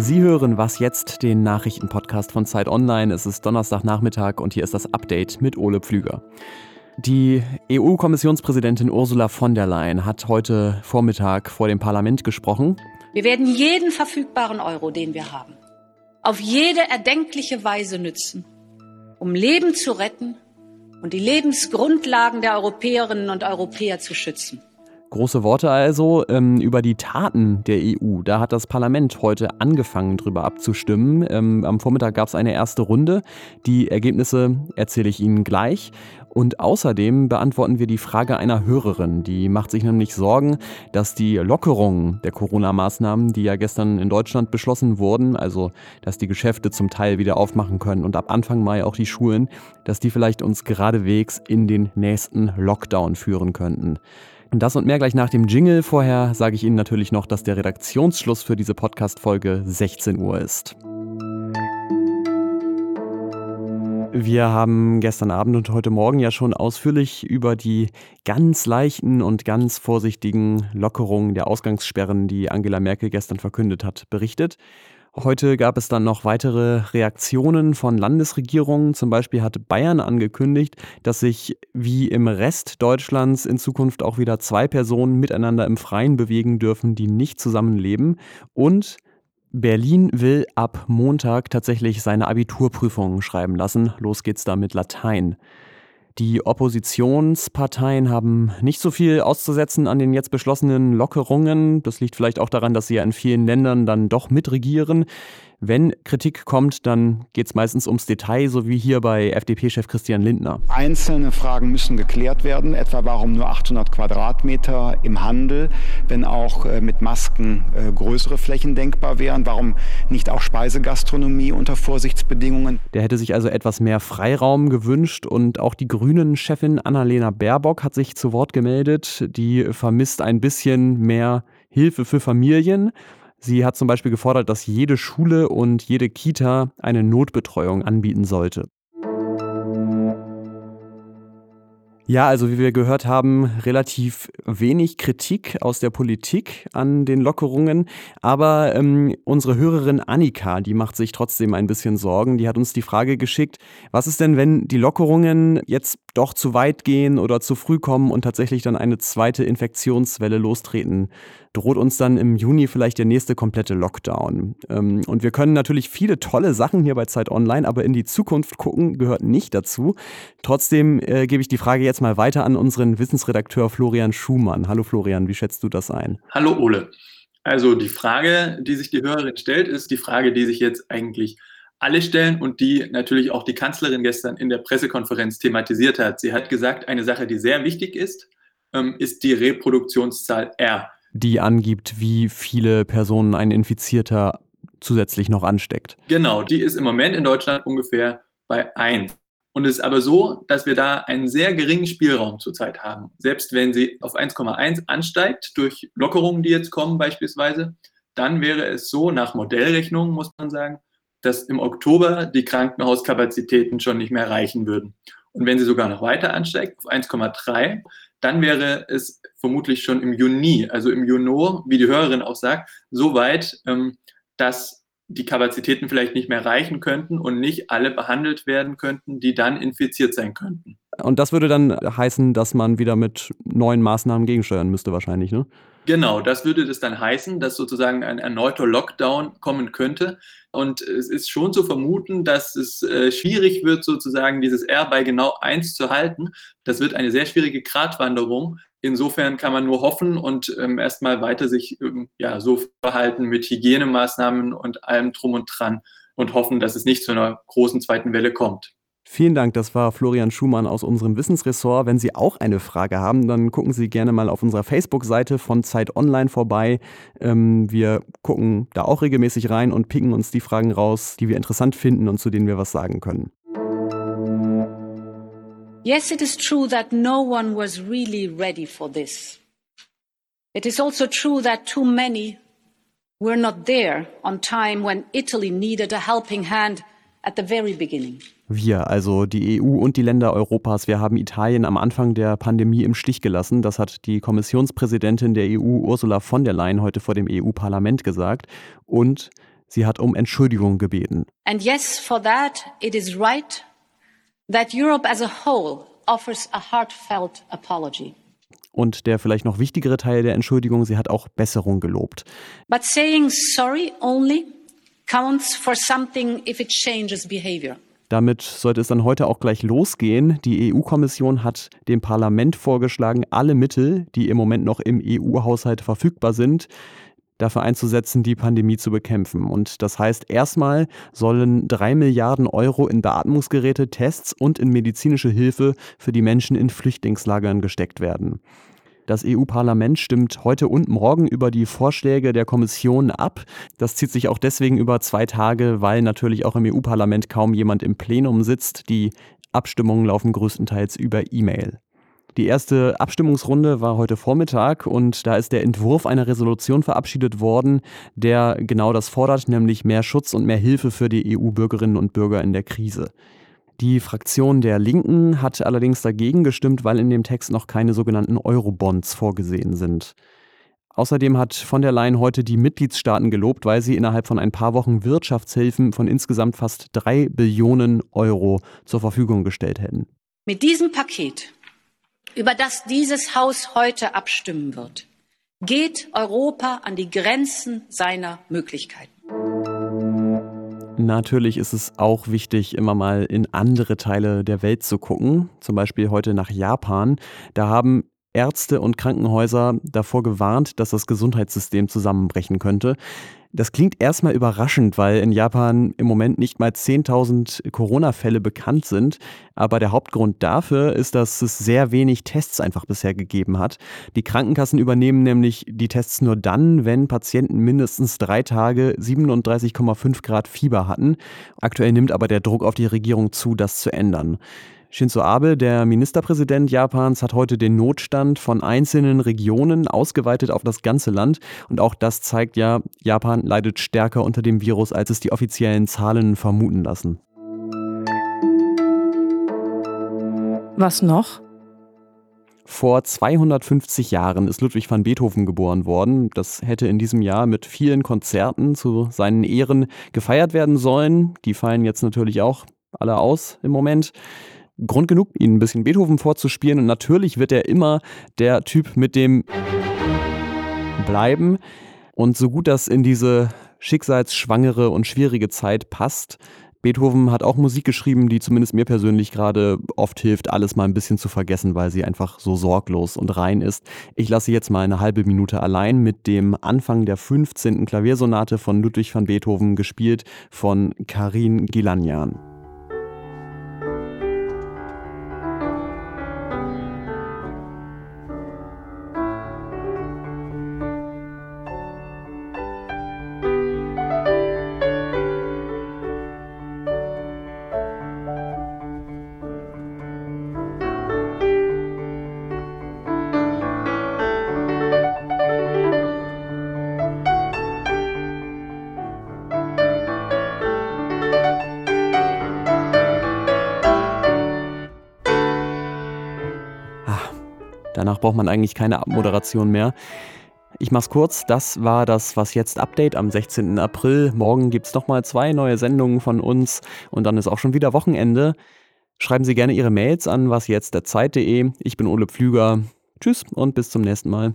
Sie hören was jetzt, den Nachrichtenpodcast von Zeit Online. Es ist Donnerstagnachmittag und hier ist das Update mit Ole Pflüger. Die EU-Kommissionspräsidentin Ursula von der Leyen hat heute Vormittag vor dem Parlament gesprochen. Wir werden jeden verfügbaren Euro, den wir haben, auf jede erdenkliche Weise nützen, um Leben zu retten und die Lebensgrundlagen der Europäerinnen und Europäer zu schützen. Große Worte also ähm, über die Taten der EU. Da hat das Parlament heute angefangen, drüber abzustimmen. Ähm, am Vormittag gab es eine erste Runde. Die Ergebnisse erzähle ich Ihnen gleich. Und außerdem beantworten wir die Frage einer Hörerin. Die macht sich nämlich Sorgen, dass die Lockerungen der Corona-Maßnahmen, die ja gestern in Deutschland beschlossen wurden, also dass die Geschäfte zum Teil wieder aufmachen können und ab Anfang Mai auch die Schulen, dass die vielleicht uns geradewegs in den nächsten Lockdown führen könnten. Und das und mehr gleich nach dem Jingle. Vorher sage ich Ihnen natürlich noch, dass der Redaktionsschluss für diese Podcast-Folge 16 Uhr ist. Wir haben gestern Abend und heute Morgen ja schon ausführlich über die ganz leichten und ganz vorsichtigen Lockerungen der Ausgangssperren, die Angela Merkel gestern verkündet hat, berichtet. Heute gab es dann noch weitere Reaktionen von Landesregierungen. Zum Beispiel hat Bayern angekündigt, dass sich wie im Rest Deutschlands in Zukunft auch wieder zwei Personen miteinander im Freien bewegen dürfen, die nicht zusammenleben. Und Berlin will ab Montag tatsächlich seine Abiturprüfungen schreiben lassen. Los geht's da mit Latein. Die Oppositionsparteien haben nicht so viel auszusetzen an den jetzt beschlossenen Lockerungen. Das liegt vielleicht auch daran, dass sie ja in vielen Ländern dann doch mitregieren. Wenn Kritik kommt, dann geht es meistens ums Detail, so wie hier bei FDP-Chef Christian Lindner. Einzelne Fragen müssen geklärt werden, etwa warum nur 800 Quadratmeter im Handel, wenn auch äh, mit Masken äh, größere Flächen denkbar wären, warum nicht auch Speisegastronomie unter Vorsichtsbedingungen. Der hätte sich also etwas mehr Freiraum gewünscht und auch die Grünen-Chefin Annalena Baerbock hat sich zu Wort gemeldet. Die vermisst ein bisschen mehr Hilfe für Familien. Sie hat zum Beispiel gefordert, dass jede Schule und jede Kita eine Notbetreuung anbieten sollte. Ja, also wie wir gehört haben, relativ wenig Kritik aus der Politik an den Lockerungen. Aber ähm, unsere Hörerin Annika, die macht sich trotzdem ein bisschen Sorgen. Die hat uns die Frage geschickt, was ist denn, wenn die Lockerungen jetzt doch zu weit gehen oder zu früh kommen und tatsächlich dann eine zweite Infektionswelle lostreten? droht uns dann im Juni vielleicht der nächste komplette Lockdown. Ähm, und wir können natürlich viele tolle Sachen hier bei Zeit Online, aber in die Zukunft gucken gehört nicht dazu. Trotzdem äh, gebe ich die Frage jetzt mal weiter an unseren Wissensredakteur Florian Schumann. Hallo Florian, wie schätzt du das ein? Hallo Ole. Also die Frage, die sich die Hörerin stellt, ist die Frage, die sich jetzt eigentlich alle stellen und die natürlich auch die Kanzlerin gestern in der Pressekonferenz thematisiert hat. Sie hat gesagt, eine Sache, die sehr wichtig ist, ähm, ist die Reproduktionszahl R die angibt, wie viele Personen ein Infizierter zusätzlich noch ansteckt. Genau, die ist im Moment in Deutschland ungefähr bei 1. Und es ist aber so, dass wir da einen sehr geringen Spielraum zurzeit haben. Selbst wenn sie auf 1,1 ansteigt, durch Lockerungen, die jetzt kommen beispielsweise, dann wäre es so, nach Modellrechnungen muss man sagen, dass im Oktober die Krankenhauskapazitäten schon nicht mehr reichen würden. Und wenn sie sogar noch weiter ansteigt, auf 1,3, dann wäre es vermutlich schon im Juni, also im Juni, wie die Hörerin auch sagt, so weit, ähm, dass die Kapazitäten vielleicht nicht mehr reichen könnten und nicht alle behandelt werden könnten, die dann infiziert sein könnten. Und das würde dann heißen, dass man wieder mit neuen Maßnahmen gegensteuern müsste wahrscheinlich, ne? Genau, das würde das dann heißen, dass sozusagen ein erneuter Lockdown kommen könnte. Und es ist schon zu vermuten, dass es äh, schwierig wird, sozusagen dieses R bei genau 1 zu halten. Das wird eine sehr schwierige Gratwanderung. Insofern kann man nur hoffen und ähm, erstmal weiter sich ähm, ja, so verhalten mit Hygienemaßnahmen und allem drum und dran und hoffen, dass es nicht zu einer großen zweiten Welle kommt. Vielen Dank, das war Florian Schumann aus unserem Wissensressort. Wenn Sie auch eine Frage haben, dann gucken Sie gerne mal auf unserer Facebook-Seite von Zeit Online vorbei. Ähm, wir gucken da auch regelmäßig rein und picken uns die Fragen raus, die wir interessant finden und zu denen wir was sagen können. Yes, it is true that no one was really ready for this. It is also true that too many were not there on time when Italy needed a helping hand at the very beginning. Wir, also die EU und die Länder Europas, wir haben Italien am Anfang der Pandemie im Stich gelassen. Das hat die Kommissionspräsidentin der EU, Ursula von der Leyen, heute vor dem EU-Parlament gesagt. Und sie hat um Entschuldigung gebeten. And yes, for that it is right that Europe as a whole offers a heartfelt apology. Und der vielleicht noch wichtigere Teil der Entschuldigung, sie hat auch Besserung gelobt. But saying sorry only counts for something if it changes behavior. Damit sollte es dann heute auch gleich losgehen. Die EU-Kommission hat dem Parlament vorgeschlagen, alle Mittel, die im Moment noch im EU-Haushalt verfügbar sind, dafür einzusetzen, die Pandemie zu bekämpfen. Und das heißt, erstmal sollen drei Milliarden Euro in Beatmungsgeräte, Tests und in medizinische Hilfe für die Menschen in Flüchtlingslagern gesteckt werden. Das EU-Parlament stimmt heute und morgen über die Vorschläge der Kommission ab. Das zieht sich auch deswegen über zwei Tage, weil natürlich auch im EU-Parlament kaum jemand im Plenum sitzt. Die Abstimmungen laufen größtenteils über E-Mail. Die erste Abstimmungsrunde war heute Vormittag und da ist der Entwurf einer Resolution verabschiedet worden, der genau das fordert, nämlich mehr Schutz und mehr Hilfe für die EU-Bürgerinnen und Bürger in der Krise. Die Fraktion der Linken hat allerdings dagegen gestimmt, weil in dem Text noch keine sogenannten Eurobonds vorgesehen sind. Außerdem hat von der Leyen heute die Mitgliedstaaten gelobt, weil sie innerhalb von ein paar Wochen Wirtschaftshilfen von insgesamt fast drei Billionen Euro zur Verfügung gestellt hätten. Mit diesem Paket, über das dieses Haus heute abstimmen wird, geht Europa an die Grenzen seiner Möglichkeiten. Natürlich ist es auch wichtig, immer mal in andere Teile der Welt zu gucken, zum Beispiel heute nach Japan. Da haben Ärzte und Krankenhäuser davor gewarnt, dass das Gesundheitssystem zusammenbrechen könnte. Das klingt erstmal überraschend, weil in Japan im Moment nicht mal 10.000 Corona-Fälle bekannt sind. Aber der Hauptgrund dafür ist, dass es sehr wenig Tests einfach bisher gegeben hat. Die Krankenkassen übernehmen nämlich die Tests nur dann, wenn Patienten mindestens drei Tage 37,5 Grad Fieber hatten. Aktuell nimmt aber der Druck auf die Regierung zu, das zu ändern. Shinzo Abe, der Ministerpräsident Japans, hat heute den Notstand von einzelnen Regionen ausgeweitet auf das ganze Land. Und auch das zeigt ja, Japan leidet stärker unter dem Virus, als es die offiziellen Zahlen vermuten lassen. Was noch? Vor 250 Jahren ist Ludwig van Beethoven geboren worden. Das hätte in diesem Jahr mit vielen Konzerten zu seinen Ehren gefeiert werden sollen. Die fallen jetzt natürlich auch alle aus im Moment. Grund genug, ihnen ein bisschen Beethoven vorzuspielen. Und natürlich wird er immer der Typ mit dem bleiben. Und so gut das in diese schicksalsschwangere und schwierige Zeit passt, Beethoven hat auch Musik geschrieben, die zumindest mir persönlich gerade oft hilft, alles mal ein bisschen zu vergessen, weil sie einfach so sorglos und rein ist. Ich lasse jetzt mal eine halbe Minute allein mit dem Anfang der 15. Klaviersonate von Ludwig van Beethoven, gespielt von Karin Gilanian. Danach braucht man eigentlich keine Abmoderation mehr. Ich mach's kurz, das war das Was jetzt Update am 16. April. Morgen gibt's nochmal zwei neue Sendungen von uns und dann ist auch schon wieder Wochenende. Schreiben Sie gerne Ihre Mails an wasjetztderzeit.de. Ich bin Ole Pflüger. Tschüss und bis zum nächsten Mal.